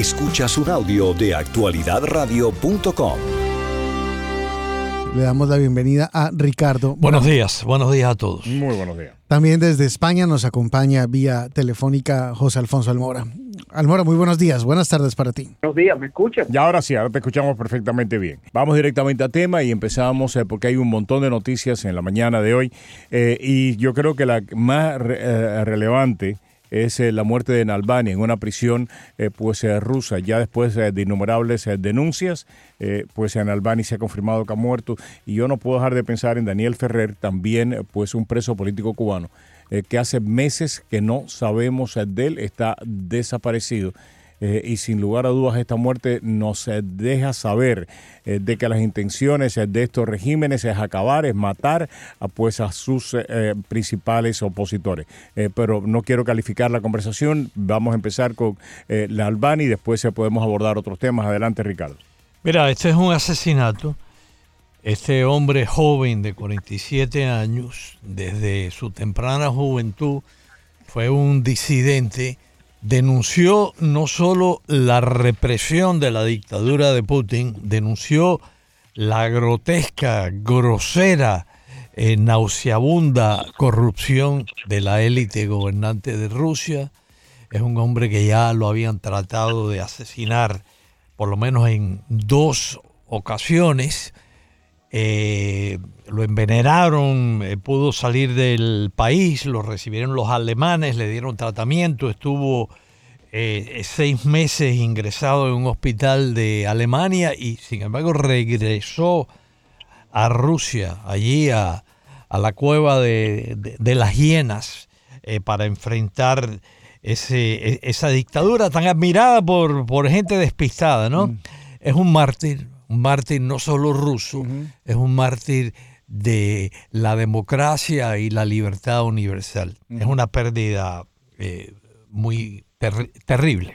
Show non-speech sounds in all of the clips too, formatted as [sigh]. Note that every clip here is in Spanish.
Escuchas un audio de actualidadradio.com. Le damos la bienvenida a Ricardo. Buenos días, buenos días a todos. Muy buenos días. También desde España nos acompaña vía telefónica José Alfonso Almora. Almora, muy buenos días, buenas tardes para ti. Buenos días, ¿me escuchas? Y ahora sí, ahora te escuchamos perfectamente bien. Vamos directamente a tema y empezamos eh, porque hay un montón de noticias en la mañana de hoy eh, y yo creo que la más eh, relevante es la muerte de Nalbani en una prisión pues rusa. Ya después de innumerables denuncias, pues en Albani se ha confirmado que ha muerto y yo no puedo dejar de pensar en Daniel Ferrer, también pues un preso político cubano eh, que hace meses que no sabemos de él, está desaparecido. Eh, y sin lugar a dudas esta muerte nos deja saber eh, de que las intenciones de estos regímenes es acabar, es matar a, pues, a sus principales opositores. pero no quiero calificar la conversación, vamos a empezar con la Albani y después podemos abordar otros temas. Adelante Ricardo. Mira, este es un asesinato este hombre joven de 47 años, desde su temprana juventud, fue un disidente, denunció no solo la represión de la dictadura de Putin, denunció la grotesca, grosera, eh, nauseabunda corrupción de la élite gobernante de Rusia. Es un hombre que ya lo habían tratado de asesinar por lo menos en dos ocasiones eh, lo envenenaron, eh, pudo salir del país, lo recibieron los alemanes, le dieron tratamiento, estuvo eh, seis meses ingresado en un hospital de Alemania y sin embargo regresó a Rusia, allí a, la cueva de, las hienas, para enfrentar ese, e, esa dictadura tan admirada por, por gente despistada, ¿no? Mm. Es un mártir, un mártir no solo ruso, es un mártir de la democracia y la libertad universal. Es una pérdida eh, muy terrible.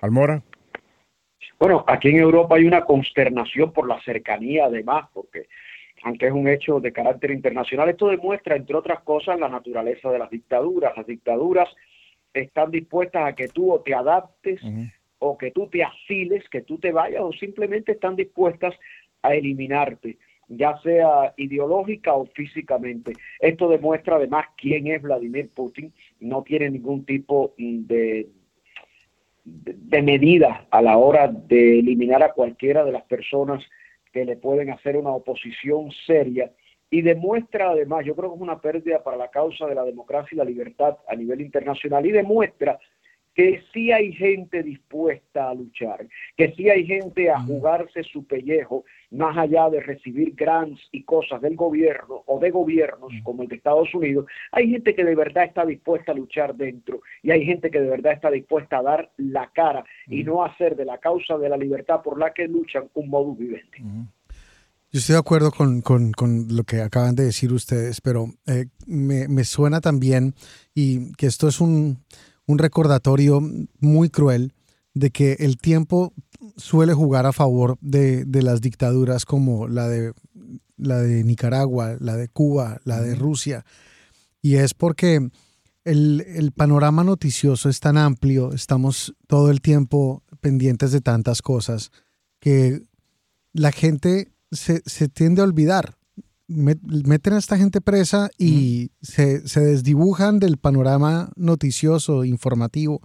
Almora. Bueno, aquí en Europa hay una consternación por la cercanía además, porque aunque es un hecho de carácter internacional, esto demuestra, entre otras cosas, la naturaleza de las dictaduras. Las dictaduras están dispuestas a que tú te adaptes o que tú te asiles, que tú te vayas, o simplemente están dispuestas a eliminarte, ya sea ideológica o físicamente. Esto demuestra además quién es Vladimir Putin. No tiene ningún tipo de, de, medida a la hora de eliminar a cualquiera de las personas que le pueden hacer una oposición seria y demuestra además, yo creo que es una pérdida para la causa de la democracia y la libertad a nivel internacional y demuestra que sí hay gente dispuesta a luchar, que sí hay gente a jugarse su pellejo más allá de recibir grants y cosas del gobierno o de gobiernos como el de Estados Unidos, hay gente que de verdad está dispuesta a luchar dentro y hay gente que de verdad está dispuesta a dar la cara y no hacer de la causa de la libertad por la que luchan un modus vivendi. Yo estoy de acuerdo con, lo que acaban de decir ustedes, pero eh, me, me suena también y que esto es un un recordatorio muy cruel de que el tiempo suele jugar a favor de, las dictaduras como la de, la de Nicaragua, la de Cuba, la de Rusia. Y es porque el, panorama noticioso es tan amplio, estamos todo el tiempo pendientes de tantas cosas, que la gente se, se tiende a olvidar meten a esta gente presa y se, desdibujan del panorama noticioso, informativo.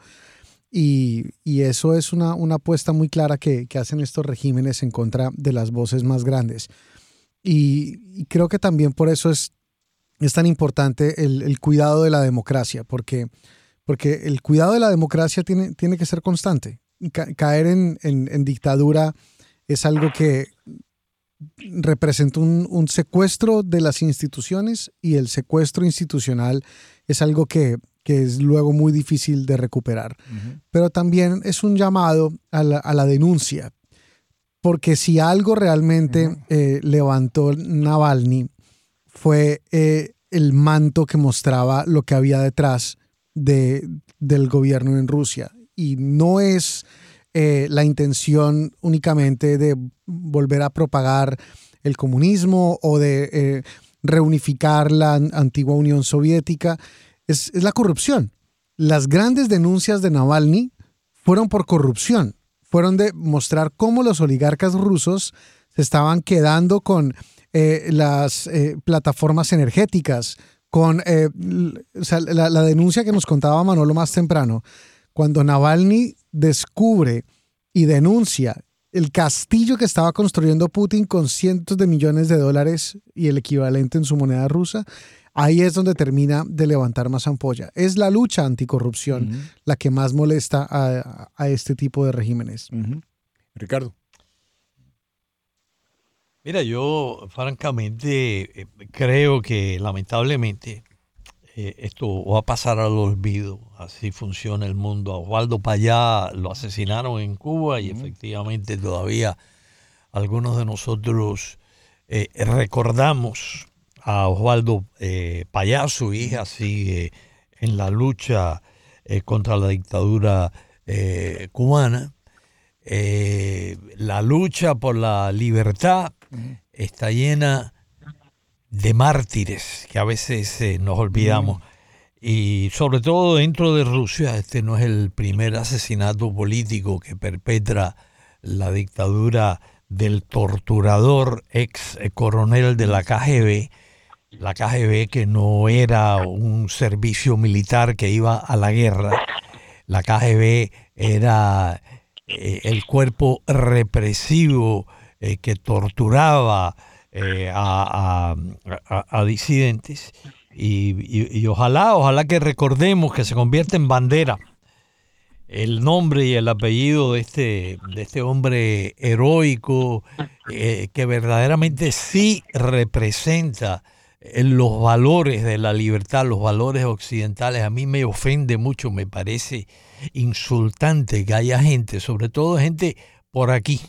Y, eso es una, una apuesta muy clara que, hacen estos regímenes en contra de las voces más grandes. Y, creo que también por eso es, es tan importante el, cuidado de la democracia, porque, porque el cuidado de la democracia tiene, tiene que ser constante. caer en, en dictadura es algo que representa un, secuestro de las instituciones y el secuestro institucional es algo que, es luego muy difícil de recuperar. Pero también es un llamado a la, denuncia, porque si algo realmente eh, levantó Navalny fue eh, el manto que mostraba lo que había detrás de, del gobierno en Rusia. Y no es eh, la intención únicamente de volver a propagar el comunismo o de eh, reunificar la antigua Unión Soviética, es, la corrupción. Las grandes denuncias de Navalny fueron por corrupción, fueron de mostrar cómo los oligarcas rusos se estaban quedando con eh, las plataformas energéticas, con eh, la, la, denuncia que nos contaba Manolo más temprano, cuando Navalny descubre y denuncia el castillo que estaba construyendo Putin con cientos de millones de dólares y el equivalente en su moneda rusa, ahí es donde termina de levantar más ampolla. Es la lucha anticorrupción la que más molesta a, este tipo de regímenes. Ricardo. Mira, yo francamente eh, creo que lamentablemente eh, esto va a pasar al olvido. Así funciona el mundo. A Osvaldo Payá lo asesinaron en Cuba y efectivamente todavía algunos de nosotros eh, recordamos a Osvaldo Payá, su hija sigue en la lucha contra la dictadura cubana. la lucha por la libertad está llena de mártires que a veces eh, nos olvidamos. Y sobre todo dentro de Rusia, este no es el primer asesinato político que perpetra la dictadura del torturador ex coronel de la KGB, la KGB que no era un servicio militar que iba a la guerra, la KGB era eh, el cuerpo represivo eh, que torturaba eh, a, disidentes. Y, ojalá, ojalá que recordemos que se convierta en bandera el nombre y el apellido de este, de este hombre heroico eh, que verdaderamente sí representa los valores de la libertad, los valores occidentales. A mí me ofende mucho, me parece insultante que haya gente, sobre todo gente por aquí,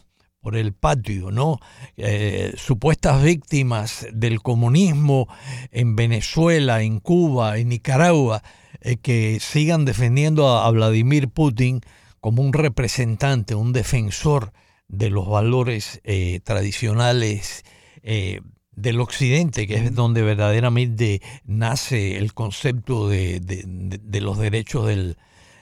por el patio, ¿no? Eh, supuestas víctimas del comunismo en Venezuela, en Cuba, en Nicaragua, eh, que sigan defendiendo a, Vladimir Putin como un representante, un defensor de los valores eh, tradicionales del occidente, que es donde verdaderamente nace el concepto de los derechos del,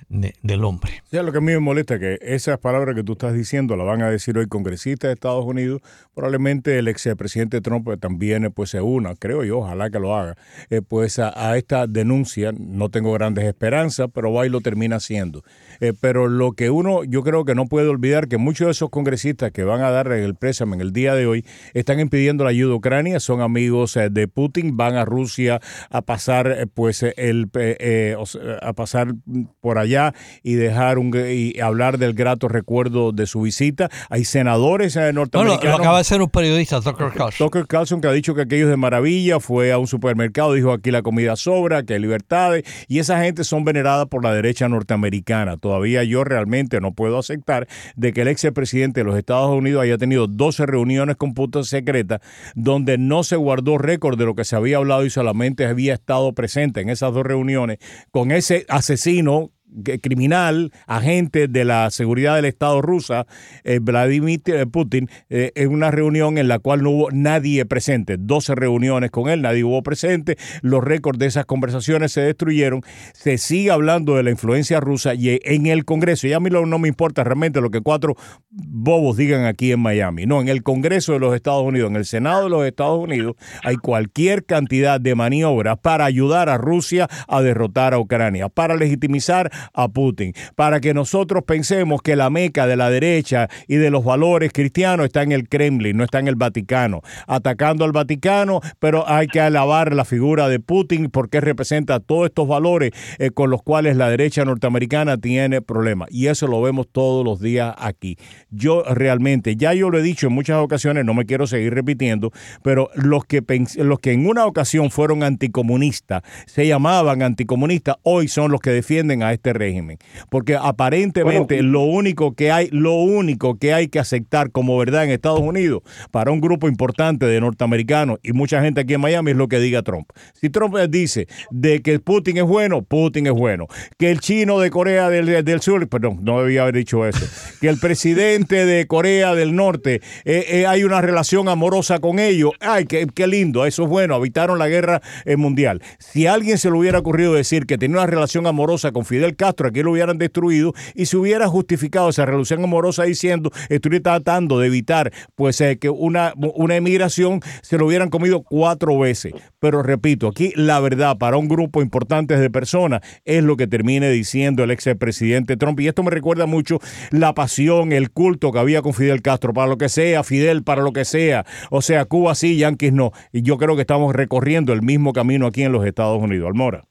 del hombre. Ya lo que a mí me molesta es que esas palabras que tú estás diciendo las van a decir hoy congresistas de Estados Unidos, probablemente el expresidente Trump también pues se una, creo yo, ojalá que lo haga, eh, pues a, esta denuncia, no tengo grandes esperanzas, pero va y lo termina haciendo. Eh, pero lo que uno, yo creo que no puede olvidar que muchos de esos congresistas que van a dar el préstamo en el día de hoy están impidiendo la ayuda a Ucrania, son amigos eh, de Putin, van a Rusia a pasar pues el a pasar por allá y dejar un y hablar del grato recuerdo de su visita. Hay senadores norteamericanos. Eh, lo acaba de ser un periodista, Tucker Carlson. Tucker Carlson que ha dicho que aquello es de maravilla, fue a un supermercado, dijo aquí la comida sobra, que hay libertades, y esa gente son veneradas por la derecha norteamericana. Todavía yo realmente no puedo aceptar de que el ex presidente de los Estados Unidos haya tenido 12 reuniones con putas secretas donde no se guardó récord de lo que se había hablado y solamente había estado presente en esas dos reuniones con ese asesino criminal, agente de la seguridad del Estado rusa, eh, Vladimir eh, Putin, eh, en una reunión en la cual no hubo nadie presente. 12 reuniones con él, nadie hubo presente. Los récords de esas conversaciones se destruyeron. Se sigue hablando de la influencia rusa y en el Congreso, y a mí no me importa realmente lo que cuatro bobos digan aquí en Miami. No, en el Congreso de los Estados Unidos, en el Senado de los Estados Unidos, hay cualquier cantidad de maniobras para ayudar a Rusia a derrotar a Ucrania, para legitimizar a Putin, para que nosotros pensemos que la meca de la derecha y de los valores cristianos está en el Kremlin, no está en el Vaticano, atacando al Vaticano, pero hay que alabar la figura de Putin porque representa todos estos valores eh, con los cuales la derecha norteamericana tiene problemas. Y eso lo vemos todos los días aquí. Yo realmente, ya yo lo he dicho en muchas ocasiones, no me quiero seguir repitiendo, pero los que, los que en una ocasión fueron anticomunistas, se llamaban anticomunistas, hoy son los que defienden a este régimen. Porque aparentemente lo único que hay, lo único que hay que aceptar como verdad en Estados Unidos para un grupo importante de norteamericanos y mucha gente aquí en Miami es lo que diga Trump. Si Trump dice de que Putin es bueno, Putin es bueno. Que el chino de Corea del, del Sur, perdón, no debía haber dicho eso. [laughs] Que el presidente de Corea del Norte eh, eh, hay una relación amorosa con ellos. Ay, qué, qué lindo, eso es bueno, habitaron la guerra eh, mundial. Si a alguien se le hubiera ocurrido decir que tenía una relación amorosa con Fidel Castro, aquí lo hubieran destruido y se hubiera justificado esa relación amorosa diciendo, estoy tratando de evitar pues eh, que una, una emigración se lo hubieran comido cuatro veces. Pero repito, aquí la verdad para un grupo importante de personas es lo que termine diciendo el expresidente Trump. Y esto me recuerda mucho la pasión, el culto que había con Fidel Castro, para lo que sea, Fidel para lo que sea. O sea, Cuba sí, Yankees no. Y yo creo que estamos recorriendo el mismo camino aquí en los Estados Unidos. Almora.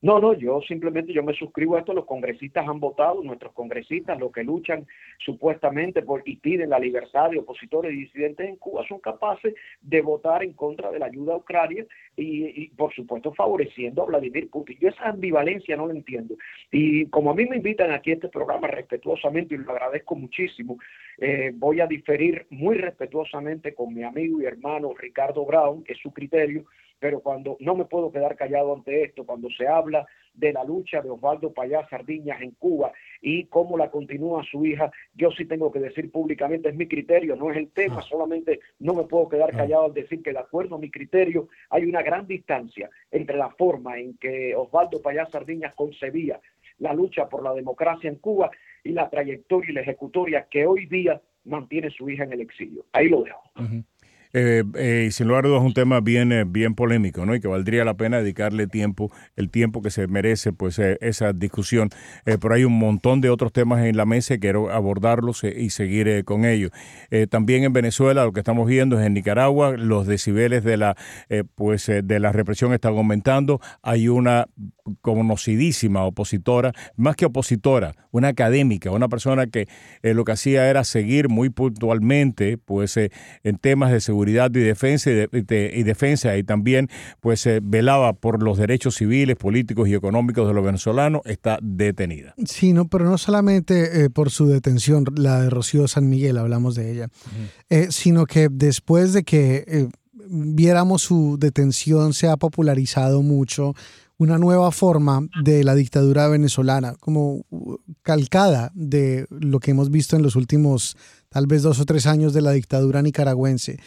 No, no, yo simplemente yo me suscribo a esto, los congresistas han votado, nuestros congresistas, los que luchan supuestamente por y piden la libertad de opositores y disidentes en Cuba, son capaces de votar en contra de la ayuda a Ucrania y, por supuesto favoreciendo a Vladimir Putin. Yo esa ambivalencia no la entiendo. Y como a mí me invitan aquí a este programa respetuosamente y lo agradezco muchísimo, eh, voy a diferir muy respetuosamente con mi amigo y hermano Ricardo Brown, que es su criterio, pero cuando no me puedo quedar callado ante esto, cuando se habla de la lucha de Osvaldo Payá Sardiñas en Cuba y cómo la continúa su hija, yo sí tengo que decir públicamente, es mi criterio, no es el tema, ah. solamente no me puedo quedar ah. callado al decir que de acuerdo a mi criterio hay una gran distancia entre la forma en que Osvaldo Payá Sardiñas concebía la lucha por la democracia en Cuba y la trayectoria y la ejecutoria que hoy día mantiene su hija en el exilio. Ahí lo dejo. Eh, eh, sin lugar a dudas un tema bien, eh, bien polémico, ¿no? Y que valdría la pena dedicarle tiempo, el tiempo que se merece, pues, eh, esa discusión. pero hay un montón de otros temas en la mesa y quiero abordarlos y seguir con ellos. también en Venezuela lo que estamos viendo es en Nicaragua los decibeles de la, pues, de la represión están aumentando. Hay una conocidísima opositora, más que opositora, una académica, una persona que lo que hacía era seguir muy puntualmente, pues, en temas de seguridad seguridad y defensa y, defensa. Y también pues se velaba por los derechos civiles, políticos y económicos de los venezolanos, está detenida. Sí, no, pero no solamente eh, por su detención, la de Rocío San Miguel, hablamos de ella, eh, sino que después de que eh, viéramos su detención se ha popularizado mucho una nueva forma de la dictadura venezolana, como calcada de lo que hemos visto en los últimos tal vez dos o tres años de la dictadura nicaragüense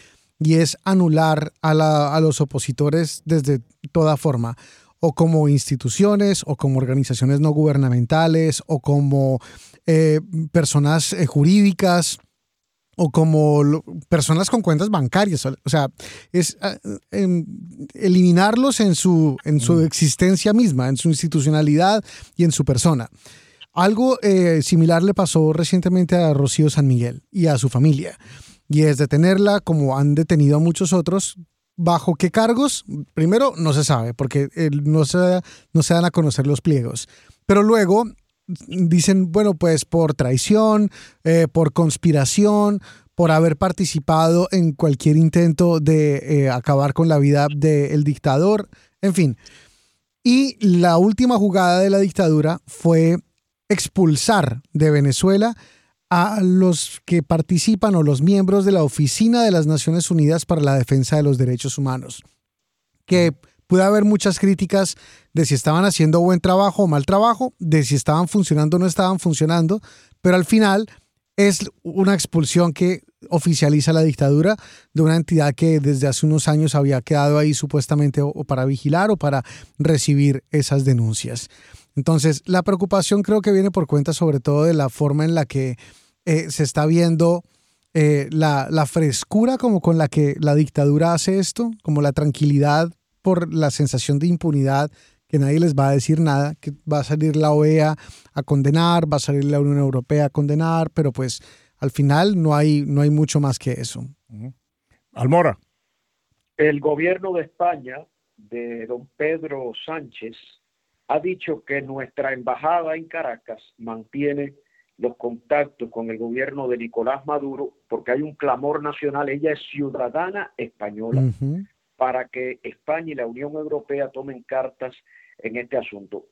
y es anular a, los opositores desde toda forma, o como instituciones, o como organizaciones no gubernamentales, o como eh, personas eh, jurídicas, o como personas con cuentas bancarias. O sea, es ah, eliminarlos en su, en su mm. existencia misma, en su institucionalidad y en su persona. Algo eh, similar le pasó recientemente a Rocío San Miguel y a su familia y es detenerla como han detenido a muchos otros. ¿Bajo qué cargos? Primero, no se sabe, porque no se, no se dan a conocer los pliegos. Pero luego dicen, bueno, pues por traición, eh, por conspiración, por haber participado en cualquier intento de eh, acabar con la vida del dictador, en fin. Y la última jugada de la dictadura fue expulsar de Venezuela a los que participan o los miembros de la Oficina de las Naciones Unidas para la Defensa de los Derechos Humanos, que puede haber muchas críticas de si estaban haciendo buen trabajo o mal trabajo, de si estaban funcionando o no estaban funcionando, pero al final es una expulsión que oficializa la dictadura de una entidad que desde hace unos años había quedado ahí supuestamente o para vigilar o para recibir esas denuncias. Entonces, la preocupación creo que viene por cuenta sobre todo de la forma en la que eh, se está viendo eh, la, la, frescura como con la que la dictadura hace esto, como la tranquilidad por la sensación de impunidad, que nadie les va a decir nada, que va a salir la OEA a condenar, va a salir la Unión Europea a condenar, pero pues al final no hay, no hay mucho más que eso. Almora. El gobierno de España, de don Pedro Sánchez, ha dicho que nuestra embajada en Caracas mantiene los contactos con el gobierno de Nicolás Maduro, porque hay un clamor nacional, ella es ciudadana española, para que España y la Unión Europea tomen cartas en este asunto.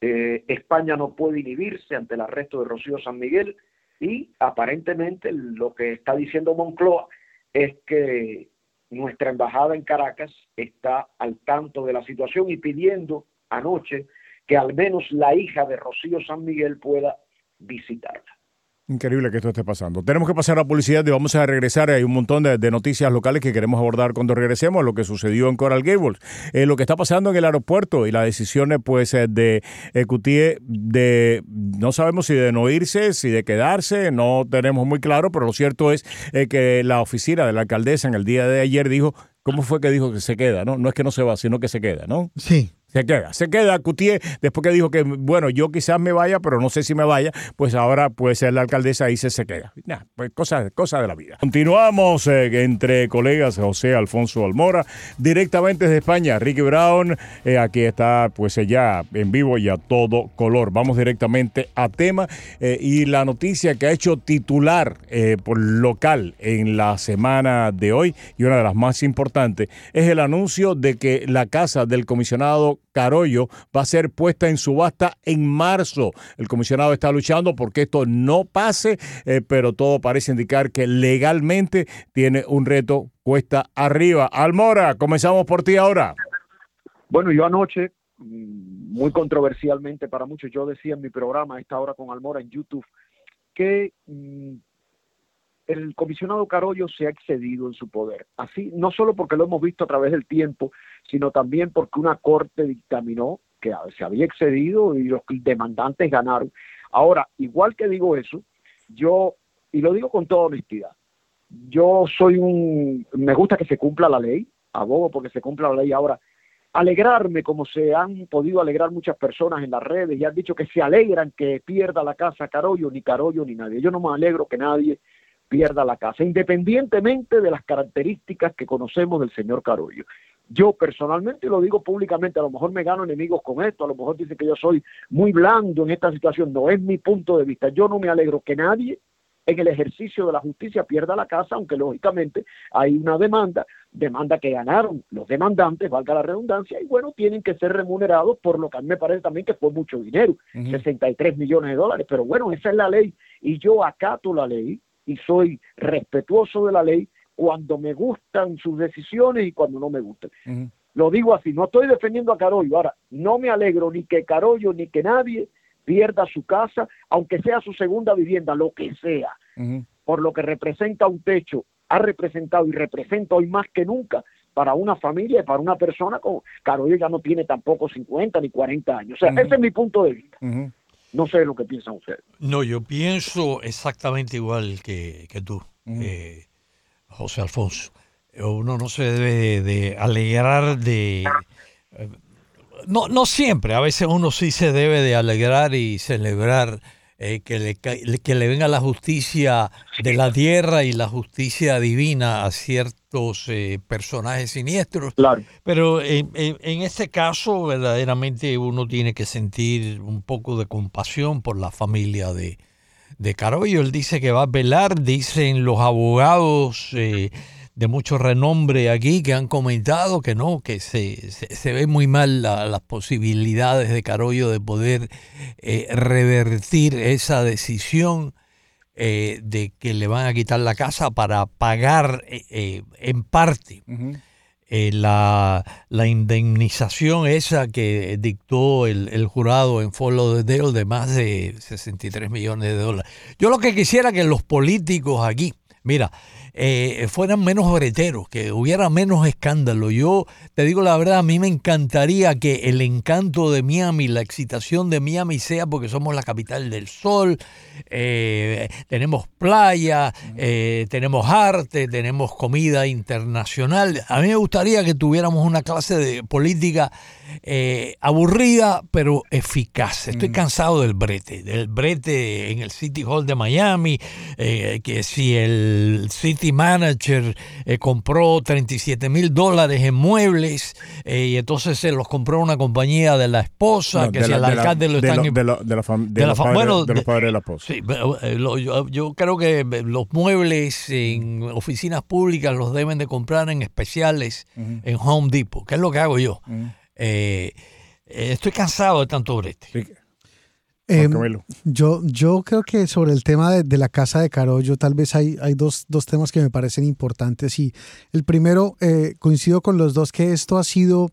Eh, España no puede inhibirse ante el arresto de Rocío San Miguel y aparentemente lo que está diciendo Moncloa es que nuestra embajada en Caracas está al tanto de la situación y pidiendo anoche que al menos la hija de Rocío San Miguel pueda visitarla. Increíble que esto esté pasando. Tenemos que pasar a la publicidad y vamos a regresar. Hay un montón de, noticias locales que queremos abordar cuando regresemos. Lo que sucedió en Coral Gables, eh, lo que está pasando en el aeropuerto y las decisiones pues eh, de Coutier de no sabemos si de no irse, si de quedarse, no tenemos muy claro, pero lo cierto es eh, que la oficina de la alcaldesa en el día de ayer dijo, ¿cómo fue que dijo que se queda? No, no es que no se va, sino que se queda, ¿no? Sí, se queda, se queda Cutier, después que dijo que, bueno, yo quizás me vaya, pero no sé si me vaya, pues ahora puede ser la alcaldesa dice se queda. pues cosas cosa de la vida. Continuamos eh, entre colegas José Alfonso Almora, directamente desde España, Ricky Brown, eh, aquí está pues ya en vivo y a todo color. Vamos directamente a tema eh, y la noticia que ha hecho titular por local en la semana de hoy y una de las más importantes es el anuncio de que la casa del comisionado Carollo va a ser puesta en subasta en marzo. El comisionado está luchando porque esto no pase, eh, pero todo parece indicar que legalmente tiene un reto cuesta arriba. Almora, comenzamos por ti ahora. Bueno, yo anoche, mm, muy controversialmente para muchos, yo decía en mi programa, esta hora con Almora en YouTube, que mm, el comisionado Carollo se ha excedido en su poder. Así, no solo porque lo hemos visto a través del tiempo, sino también porque una corte dictaminó que se había excedido y los demandantes ganaron. Ahora, igual que digo eso, yo, y lo digo con toda honestidad, yo soy un, me gusta que se cumpla la ley, abogo porque se cumpla la ley ahora. Alegrarme como se han podido alegrar muchas personas en las redes y han dicho que se alegran que pierda la casa Carollo, ni Carollo ni nadie. Yo no me alegro que nadie pierda la casa, independientemente de las características que conocemos del señor Carollo. Yo personalmente lo digo públicamente, a lo mejor me gano enemigos con esto, a lo mejor dicen que yo soy muy blando en esta situación, no es mi punto de vista. Yo no me alegro que nadie en el ejercicio de la justicia pierda la casa, aunque lógicamente hay una demanda, demanda que ganaron los demandantes, valga la redundancia, y bueno, tienen que ser remunerados por lo que a mí me parece también que fue mucho dinero, 63 millones de dólares, pero bueno, esa es la ley y yo acato la ley, y soy respetuoso de la ley cuando me gustan sus decisiones y cuando no me gustan. Lo digo así, no estoy defendiendo a Carollo. Ahora, no me alegro ni que Carollo ni que nadie pierda su casa, aunque sea su segunda vivienda, lo que sea, por lo que representa un techo, ha representado y representa hoy más que nunca para una familia y para una persona como Carollo ya no tiene tampoco 50 ni 40 años. O sea, ese es mi punto de vista. No sé lo que piensan ustedes. No, yo pienso exactamente igual que, tú, eh, José Alfonso. Uno no se debe de alegrar de... Eh, no, no siempre, a veces uno sí se debe de alegrar y celebrar eh, que, le, que le venga la justicia de la tierra y la justicia divina a ciertos eh, personajes siniestros. Claro. Pero en, este caso, verdaderamente uno tiene que sentir un poco de compasión por la familia de, de Carollo. Él dice que va a velar, dicen los abogados. Eh, de mucho renombre aquí que han comentado que no, que se, se, ve muy mal las posibilidades de Carollo de poder eh, revertir esa decisión eh, de que le van a quitar la casa para pagar eh, en parte la, la, indemnización esa que dictó el, el jurado en Fort Dale de más de 63 millones de dólares. Yo lo que quisiera que los políticos aquí, mira, eh, fueran menos breteros, que hubiera menos escándalo. Yo te digo la verdad, a mí me encantaría que el encanto de Miami, la excitación de Miami sea porque somos la capital del sol, eh, tenemos playa, eh, tenemos arte, tenemos comida internacional. A mí me gustaría que tuviéramos una clase de política aburrida pero eficaz. Estoy mm. cansado del brete, del brete en el City Hall de Miami, que si el City Manager eh, compró 37 mil dólares en muebles y entonces se los compró una compañía de la esposa, que si el alcalde lo están... De, los padres de la esposa. Sí, yo, yo, creo que los muebles en oficinas públicas los deben de comprar en especiales en Home Depot, que es lo que hago yo. Eh, eh, estoy cansado de tanto brete. Em, yo, yo creo que sobre el tema de, la casa de Carollo, tal vez hay, hay dos, temas que me parecen importantes. Y el primero, eh, coincido con los dos, que esto ha sido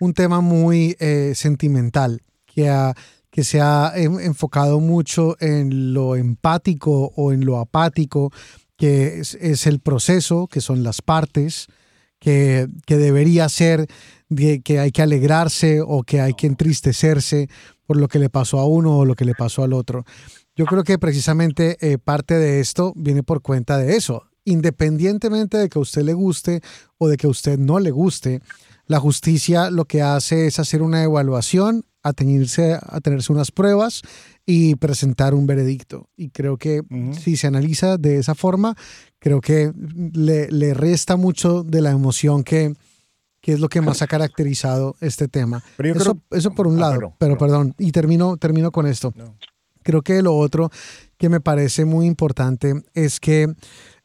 un tema muy sentimental, que, que se ha enfocado mucho en lo empático o en lo apático, que es, el proceso, que son las partes, que, que debería ser de que hay que alegrarse o que hay que entristecerse por lo que le pasó a uno o lo que le pasó al otro. Yo creo que precisamente eh, parte de esto viene por cuenta de eso. Independientemente de que a usted le guste o de que a usted no le guste, la justicia lo que hace es hacer una evaluación, atenerse, a tenerse unas pruebas y presentar un veredicto. Y creo que si se analiza de esa forma, creo que le, resta mucho de la emoción que, que, es lo que más ha caracterizado este tema. Eso, eso, por un ah, lado, pero perdón, y termino, termino con esto. Creo que lo otro que me parece muy importante es que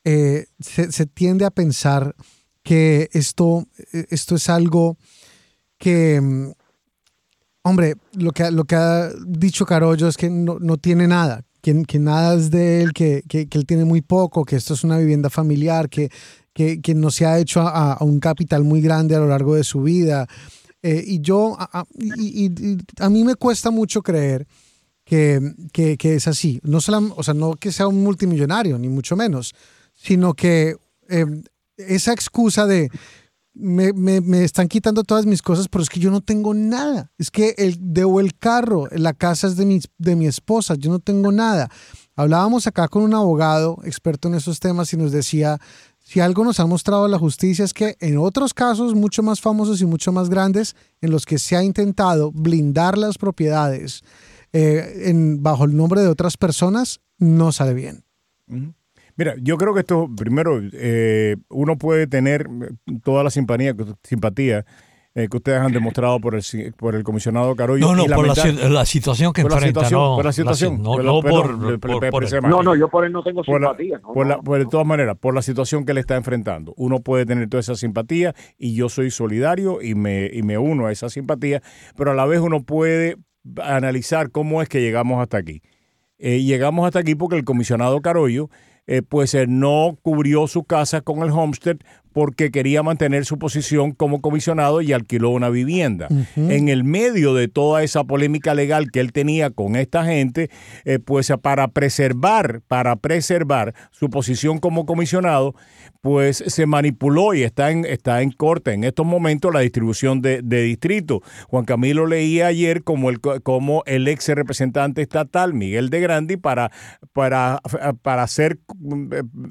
eh, se, tiende a pensar que esto, esto es algo que, mm, hombre, lo que, lo que ha dicho Carollo es que no, tiene nada, que, que, nada es de él, que, que, él tiene muy poco, que esto es una vivienda familiar, que, que, no se ha hecho a, un capital muy grande a lo largo de su vida. Eh, y yo, a, y, a mí me cuesta mucho creer que, es así. No, solo, o sea, no que sea un multimillonario, ni mucho menos, sino que em, esa excusa de me, me, están quitando todas mis cosas, pero es que yo no tengo nada. Es que el, debo el carro, la casa es de mi, de mi esposa, yo no tengo nada. Hablábamos acá con un abogado experto en esos temas y nos decía, si algo nos ha mostrado la justicia es que en otros casos mucho más famosos y mucho más grandes, en los que se ha intentado blindar las propiedades, eh, en, bajo el nombre de otras personas no sale bien. Mira, yo creo que esto, primero, eh, uno puede tener toda la simpatía eh, que ustedes han demostrado por el, por el comisionado Carollo. No, no, por la, situación que enfrenta. no, por la situación. no, por, No, no, yo por él no tengo simpatía. Por de todas maneras, por la situación que él está enfrentando. Uno puede tener toda esa simpatía y yo soy solidario y me, y me uno a esa simpatía, pero a la vez uno puede analizar cómo es que llegamos hasta aquí. Eh, llegamos hasta aquí porque el comisionado Carollo eh, pues eh, no cubrió su casa con el homestead porque quería mantener su posición como comisionado y alquiló una vivienda. En el medio de toda esa polémica legal que él tenía con esta gente, pues para preservar, para preservar su posición como comisionado, pues se manipuló y está en, está en corte en estos momentos la distribución de, de distrito. Juan Camilo leía ayer como el, como el ex representante estatal, Miguel de Grandi, para, para, para hacer,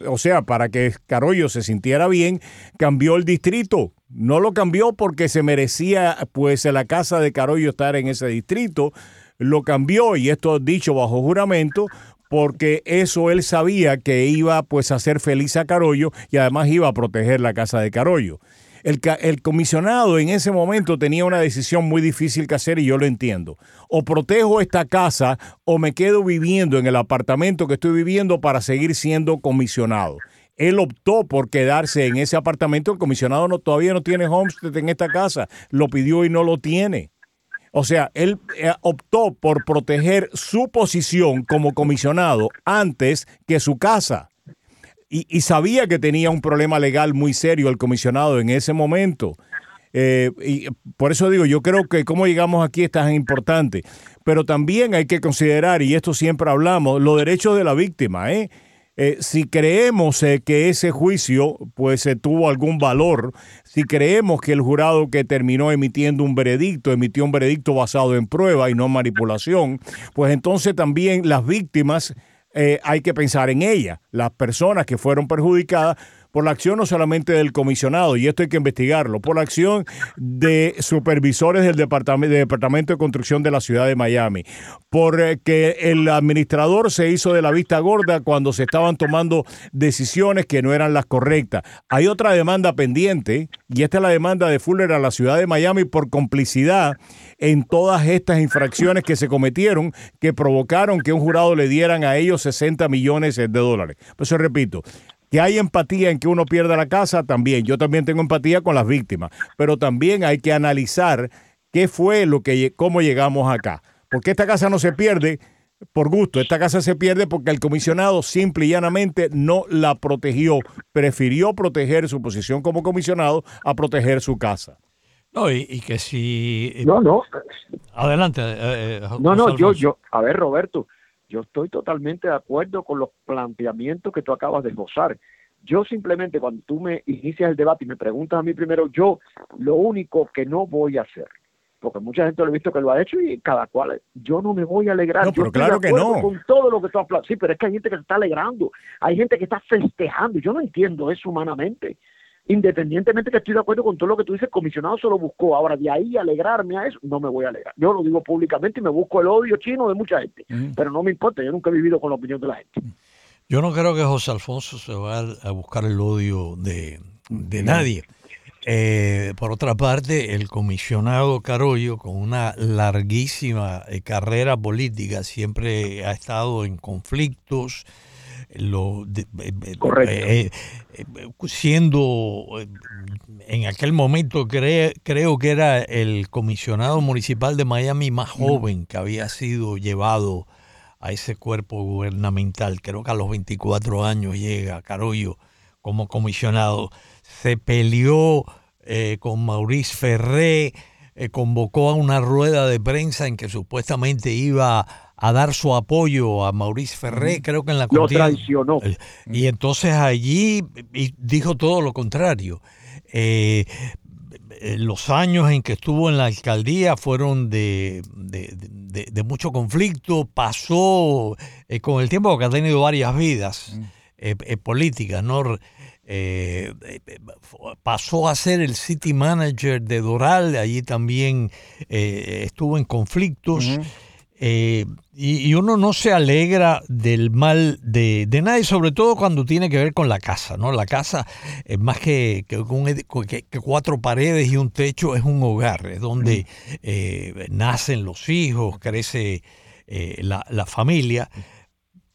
o sea, para que Carollo se sintiera bien, cambió el distrito. No lo cambió porque se merecía, pues, la casa de Carollo estar en ese distrito. Lo cambió, y esto dicho bajo juramento, porque eso él sabía que iba pues a hacer feliz a Carollo y además iba a proteger la casa de Carollo. El, el, comisionado en ese momento tenía una decisión muy difícil que hacer y yo lo entiendo. O protejo esta casa o me quedo viviendo en el apartamento que estoy viviendo para seguir siendo comisionado. Él optó por quedarse en ese apartamento. El comisionado todavía no tiene homestead en esta casa. Lo pidió y no lo tiene. O sea, él eh, optó por proteger su posición como comisionado antes que su casa. Y, sabía que tenía un problema legal muy serio el comisionado en ese momento. Eh, y por eso digo, yo creo que cómo llegamos aquí es tan importante. Pero también hay que considerar, y esto siempre hablamos, los derechos de la víctima. ¿eh? Eh, si creemos eh, que ese juicio pues eh, tuvo algún valor, si creemos que el jurado que terminó emitiendo un veredicto emitió un veredicto basado en prueba y no manipulación, pues entonces también las víctimas hay que pensar en ellas, las personas que fueron perjudicadas por la acción no solamente del comisionado, y esto hay que investigarlo, por la acción de supervisores del Departamento, Departamento de Construcción de la ciudad de Miami, porque el administrador se hizo de la vista gorda cuando se estaban tomando decisiones que no eran las correctas. Hay otra demanda pendiente, y esta es la demanda de Fuller a la ciudad de Miami por complicidad en todas estas infracciones que se cometieron que provocaron que un jurado le dieran a ellos 60 millones de dólares. Por eso repito, que hay empatía en que uno pierda la casa, también. Yo también tengo empatía con las víctimas, pero también hay que analizar qué fue lo que, cómo llegamos acá. Porque esta casa no se pierde por gusto, esta casa se pierde porque el comisionado simple y llanamente no la protegió, prefirió proteger su posición como comisionado a proteger su casa. No, y, que si... No, no. Adelante. Eh, eh, no, no, yo, yo, a ver, Roberto, yo estoy totalmente de acuerdo con los planteamientos que tú acabas de esbozar. Yo simplemente cuando tú me inicias el debate y me preguntas a mí primero, yo lo único que no voy a hacer, porque mucha gente lo he visto que lo ha hecho y cada cual, yo no me voy a alegrar. No, pero claro que no. Con todo lo que tú has Sí, pero es que hay gente que se está alegrando, hay gente que está festejando, yo no entiendo eso humanamente independientemente que estoy de acuerdo con todo lo que tú dices, el comisionado se lo buscó. Ahora, de ahí alegrarme a eso, no me voy a alegrar. Yo lo digo públicamente y me busco el odio chino de mucha gente, pero no me importa, yo nunca he vivido con la opinión de la gente. Yo no creo que José Alfonso se vaya a buscar el odio de, nadie. Eh, por otra parte, el comisionado Carollo, con una larguísima eh, carrera política, siempre ha estado en conflictos, lo eh, eh, siendo en aquel momento creo que era el comisionado municipal de Miami más joven que había sido llevado a ese cuerpo gubernamental. Creo que a los 24 años llega Carollo como comisionado. Se peleó eh, con Maurice Ferré, convocó a una rueda de prensa en que supuestamente iba a dar su apoyo a Maurice Ferré, creo que en la Lo traicionó. Y entonces allí dijo todo lo contrario. Eh, eh, los años en que estuvo en la alcaldía fueron de, de, mucho conflicto, pasó eh, con el tiempo que ha tenido varias vidas políticas, ¿no? pasó a ser el city manager de Doral, allí también estuvo en conflictos. Eh, y, uno no se alegra del mal de, nadie, sobre todo cuando tiene que ver con la casa, ¿no? La casa es más que, cuatro paredes y un techo, es un hogar, es donde eh, nacen los hijos, crece eh, la, la familia.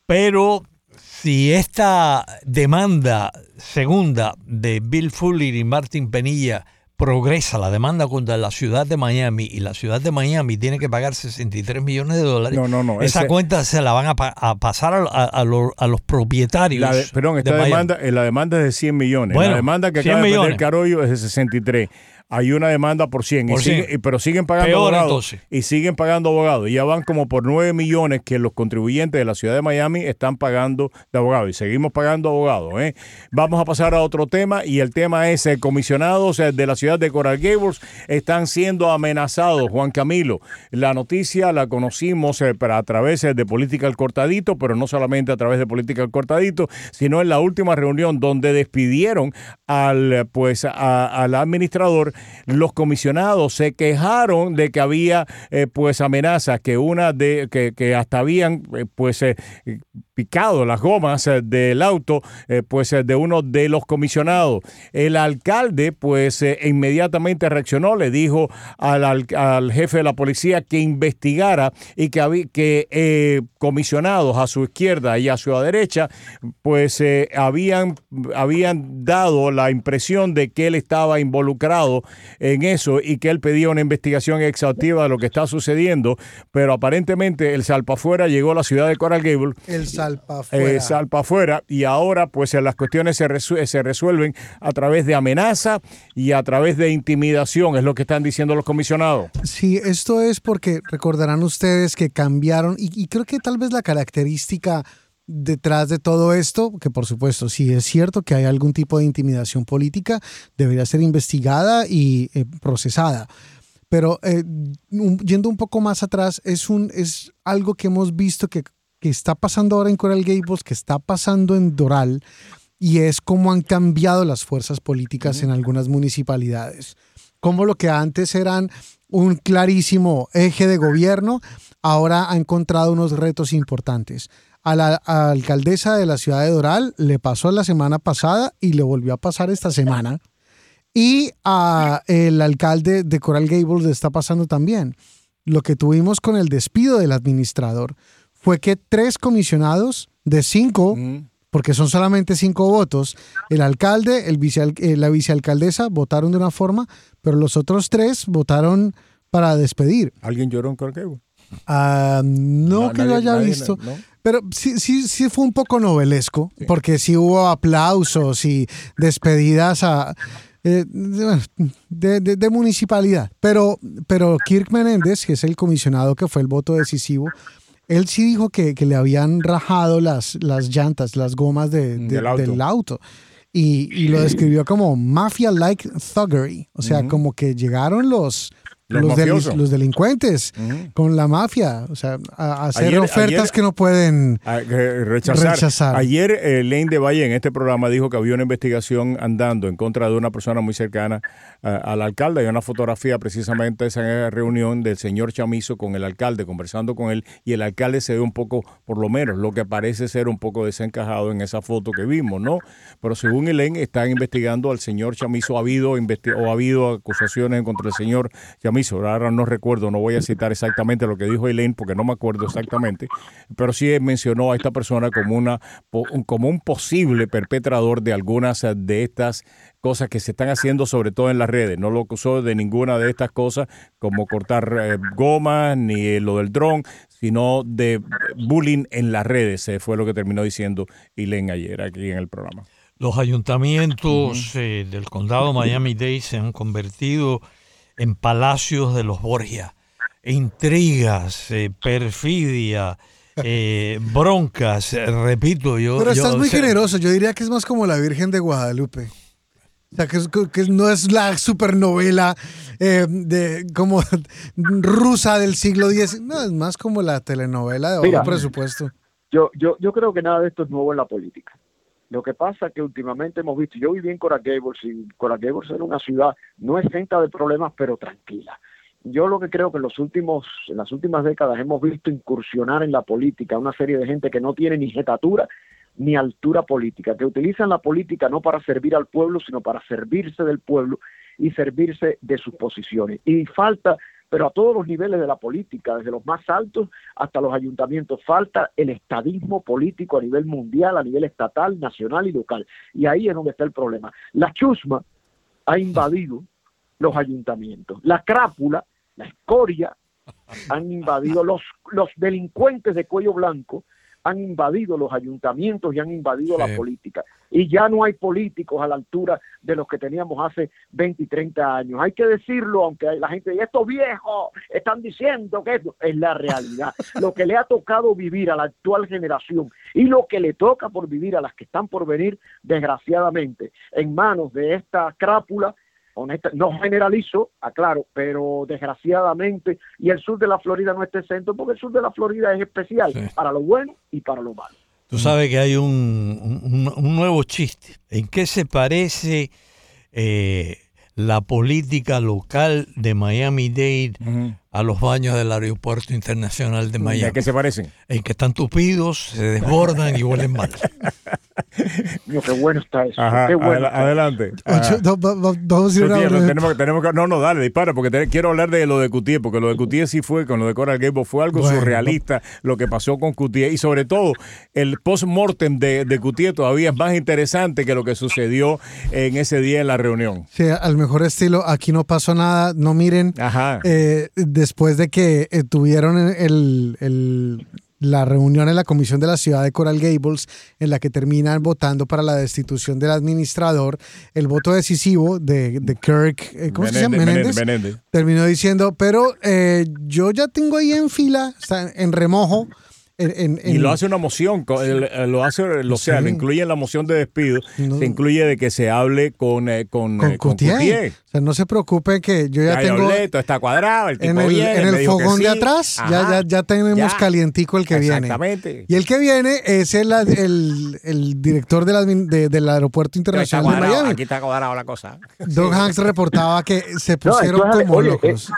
Pero si esta demanda segunda de Bill Fuller y Martin Penilla progresa la demanda contra la ciudad de Miami y la ciudad de Miami tiene que pagar 63 millones de dólares, no, no, no, esa cuenta se la van a, pasar a, los, propietarios. perdón, esta demanda, la demanda es de 100 millones. la demanda que acaba de pedir Carollo es de 63 hay una demanda por 100, y pero siguen pagando abogados y siguen pagando abogados. Ya van como por 9 millones que los contribuyentes de la ciudad de Miami están pagando de abogados y seguimos pagando abogados. ¿eh? Vamos a pasar a otro tema y el tema es el comisionados de la ciudad de Coral Gables están siendo amenazados. Juan Camilo, la noticia la conocimos eh, a través de Política al Cortadito, pero no solamente a través de Política al Cortadito, sino en la última reunión donde despidieron al pues al administrador los comisionados se quejaron de que había eh, pues amenazas, que una de que, que hasta habían eh, pues eh, picado las gomas del auto pues de uno de los comisionados. El alcalde pues inmediatamente reaccionó, le dijo al, al, jefe de la policía que investigara y que, que comisionados a su izquierda y a su derecha pues habían, habían dado la impresión de que él estaba involucrado en eso y que él pedía una investigación exhaustiva de lo que está sucediendo, pero aparentemente el salpafuera llegó a la ciudad de Coral Gable. El salpafuera. Eh, salpafuera y ahora pues las cuestiones se, se resuelven a través de amenaza y a través de intimidación, es lo que están diciendo los comisionados. Sí, esto es porque recordarán ustedes que cambiaron y creo que tal vez la característica detrás de todo esto, que por supuesto, si es cierto que hay algún tipo de intimidación política, debería ser investigada y eh, procesada. Pero eh, yendo un poco más atrás, es, un, es algo que hemos visto que, que está pasando ahora en Coral Gables, que está pasando en Doral, y es cómo han cambiado las fuerzas políticas en algunas municipalidades. Como lo que antes eran un clarísimo eje de gobierno, ahora ha encontrado unos retos importantes a la alcaldesa de la ciudad de Doral le pasó la semana pasada y le volvió a pasar esta semana. Y a el alcalde de Coral Gables le está pasando también. Lo que tuvimos con el despido del administrador fue que tres comisionados de cinco, porque son solamente cinco votos, el alcalde, el vice, eh, la vicealcaldesa votaron de una forma, pero los otros tres votaron para despedir. ¿Alguien lloró en Coral Gables? Ah, no, que lo haya visto. Pero sí, sí, sí fue un poco novelesco, porque sí hubo aplausos y despedidas a... eh, de, de- de municipalidad. Pero, pero Kirk Menéndez, que es el comisionado que fue el voto decisivo, él sí dijo que, que le habían rajado las, las llantas, las gomas de- de- Del auto. del auto. Y, y lo describió como mafia-like thuggery. O sea, como que llegaron los, Los los, los delincuentes con la mafia. O sea, a, hacer Ayer- ofertas ayer- que no pueden a- que rechazar. Rechazar. Ayer eh, Lane de Valle en este programa dijo que había una investigación andando en contra de una persona muy cercana eh, al alcalde. Hay una fotografía precisamente de esa reunión del señor Chamizo con el alcalde, conversando con él, y el alcalde se ve un poco, por lo menos, lo que parece ser un poco desencajado en esa foto que vimos, ¿no? Pero según Elaine, están investigando al señor Chamizo. Ha habido, o ha habido acusaciones contra el señor Chamizo. Ahora no recuerdo, no voy a citar exactamente lo que dijo Elaine porque no me acuerdo exactamente, pero sí mencionó a esta persona como, una, como un posible perpetrador de algunas de estas cosas que se están haciendo, sobre todo en las redes. No lo acusó de ninguna de estas cosas, como cortar eh, gomas, ni eh, lo del dron, sino de bullying en las redes, eh, fue lo que terminó diciendo Elaine ayer aquí en el programa. Los ayuntamientos eh, del condado Miami-Dade se han convertido en palacios de los Borgia. Intrigas, eh, perfidia, eh, [laughs] broncas, eh, repito, yo... Pero yo- estás muy o sea, generoso. Yo diría que es más como la Virgen de Guadalupe. O sea, que, es- que no es la supernovela eh, de, como [laughs] rusa del siglo X. No, es más como la telenovela de bajo Mira. presupuesto. Yo, yo, yo creo que nada de esto es nuevo en la política. Lo que pasa es que últimamente hemos visto, yo viví en Gables y Gables era una ciudad no exenta de problemas, pero tranquila. Yo lo que creo que en los últimos, en las últimas décadas hemos visto incursionar en la política una serie de gente que no tiene ni jetatura ni altura política, que utilizan la política no para servir al pueblo, sino para servirse del pueblo y servirse de sus posiciones. Y falta, pero a todos los niveles de la política, desde los más altos hasta los ayuntamientos, falta el estadismo político a nivel mundial, a nivel estatal, nacional y local. Y ahí es donde está el problema. La chusma ha invadido los ayuntamientos. La crápula, la escoria, han invadido los, los delincuentes de cuello blanco, han invadido los ayuntamientos y han invadido Sí. la política. Y ya no hay políticos a la altura de los que teníamos hace 20 y 30 años. Hay que decirlo, aunque la gente diga, estos viejos están diciendo que esto es la realidad. [laughs] lo que le ha tocado vivir a la actual generación y lo que le toca por vivir a las que están por venir, desgraciadamente, en manos de esta crápula, honesta, no generalizo, aclaro, pero desgraciadamente, y el sur de la Florida no está exento, porque el sur de la Florida es especial Sí. para lo bueno y para lo malo. Tú sabes que hay un, un- un nuevo chiste. ¿En qué se parece eh, la política local de Miami-Dade a los baños del Aeropuerto Internacional de ¿A Miami? qué se parecen? En que están tupidos, se desbordan y huelen mal. [laughs] Mío, qué bueno está eso. Ajá, qué bueno adela- está adelante. Ocho, Ajá. no, va- vamos a ir a tío, no, breve- tenemos, que- tenemos que, no, no, dale, dispara, porque te- quiero hablar de lo de Cutié, porque lo de Cutié sí fue, con lo de Coral Gables, fue algo Bueno. surrealista lo que pasó con Cutié, y sobre todo el post-mortem de, de todavía es más interesante que lo que sucedió en ese día en la reunión. Sí, al mejor estilo, aquí no pasó nada, no miren. Ajá. Eh, después de que eh, tuvieron el, el- la reunión en la comisión de la ciudad de Coral Gables, en la que terminan votando para la destitución del administrador, el voto decisivo de, de Kirk, eh, ¿cómo se llama? Menéndez, Menéndez, Menéndez. terminó diciendo, pero eh, yo ya tengo ahí en fila, está en remojo. En, en- Y lo hace una moción, el- lo hace, lo sea, Sí. lo incluye en la moción de despido, No. se incluye de que se hable con, eh, con, con eh, con Cutié. Cutié. O sea, no se preocupe que yo ya Ya tengo hablé, todo está cuadrado, el tipo en el, viene, en el fogón de sí. atrás, ya, Ajá. ya, ya tenemos Ya. calientico el que viene. Exactamente. Y el que viene es el, el, el director de la de- del Aeropuerto Internacional de Miami. aquí está cuadrado la cosa. Doug Hanks reportaba que se No, pusieron esto es- como oye, locos.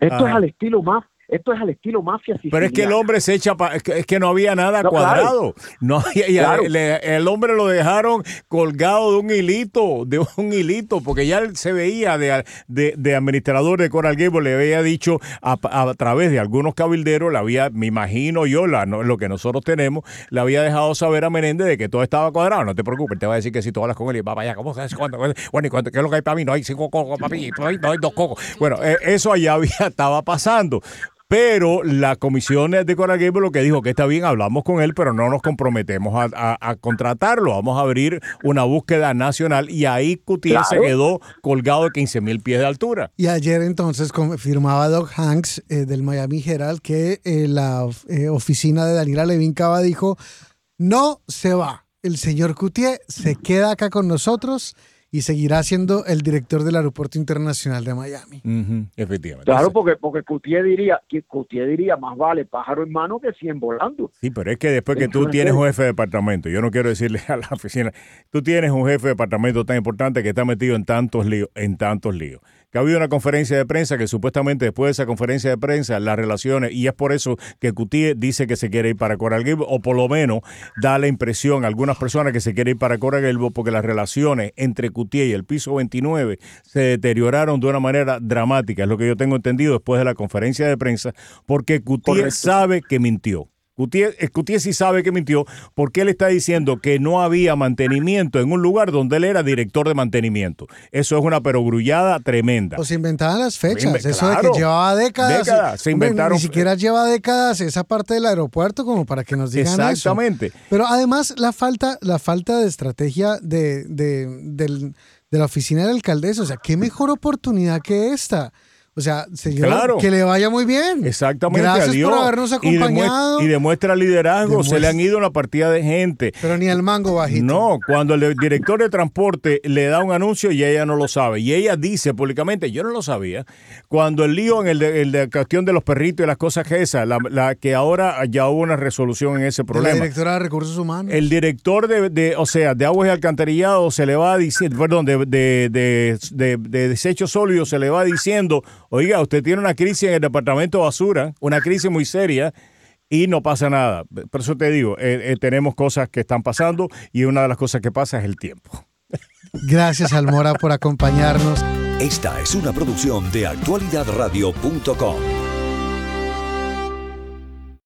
Esto Ajá. es al estilo más, esto es al estilo mafia Pero es que el siciliana. hombre se echa, pa- es, que, es que no había nada No, claro. cuadrado. No, había- Claro. le- el hombre lo dejaron colgado de un hilito, de un hilito, porque ya se veía de, de, de administrador de Coral Gables, le había dicho a, a través de algunos cabilderos, le había, me imagino yo, la, no- lo que nosotros tenemos, le había dejado saber a Menéndez de que todo estaba cuadrado. No te preocupes, te va a decir que si tú hablas con él y va para allá, ¿cómo sabes cuánto? Bueno, ¿y cuánto? ¿Qué es lo que hay para mí? No hay cinco cocos mí, no hay, no hay dos cocos. Bueno, eh, eso allá había, [laughs] estaba pasando. Pero la comisión de Coral Gables lo que dijo que está bien, hablamos con él, pero no nos comprometemos a, contratarlo. Vamos a abrir una búsqueda nacional y ahí Cutier se quedó colgado de 15 mil pies de altura. Y ayer entonces confirmaba Doug Hanks eh, del Miami Herald que eh, la eh, oficina de Daniela Levin Cava dijo, no se va. El señor Cutier se queda acá con nosotros y seguirá siendo el director del Aeropuerto Internacional de Miami. efectivamente. Claro, porque, porque Coutier diría, Coutier diría, más vale pájaro en mano que 100 volando. Sí, pero es que después que tú tienes un jefe de departamento, yo no quiero decirle a la oficina, tú tienes un jefe de departamento tan importante que está metido en tantos líos, en tantos líos que ha habido una conferencia de prensa que supuestamente después de esa conferencia de prensa las relaciones, y es por eso que Cutier dice que se quiere ir para Coral Gables, o por lo menos da la impresión a algunas personas que se quiere ir para Coral Gables porque las relaciones entre Cutier y el piso 29 se deterioraron de una manera dramática, es lo que yo tengo entendido después de la conferencia de prensa, porque Cutier sabe que mintió. Cutier, sí sabe que mintió porque él está diciendo que no había mantenimiento en un lugar donde él era director de mantenimiento. Eso es una perogrullada tremenda. Pues se inventaban las fechas. Eso de que llevaba décadas. Se inventaron. ni siquiera lleva décadas esa parte del aeropuerto como para que nos digan Exactamente. Pero además la falta, la falta de estrategia de, de la oficina del alcaldesa. O sea, qué mejor oportunidad que esta. O sea, señor, que le vaya muy bien. Exactamente. Gracias por habernos acompañado. Y demuestra, liderazgo. Se le han ido una partida de gente. Pero ni el mango bajito. No, cuando el director de transporte le da un anuncio y ella no lo sabe. Y ella dice públicamente, yo no lo sabía. Cuando el lío en el de, la cuestión de los perritos y las cosas que esa, la, que ahora ya hubo una resolución en ese problema. La directora de Recursos Humanos. El director de, o sea, de aguas y alcantarillado se le va diciendo, perdón, de, de, de desechos sólidos se le va diciendo Oiga, usted tiene una crisis en el departamento de basura, una crisis muy seria y no pasa nada. Por eso te digo, eh, eh, tenemos cosas que están pasando y una de las cosas que pasa es el tiempo. Gracias, Almora, por acompañarnos. Esta es una producción de actualidadradio.com.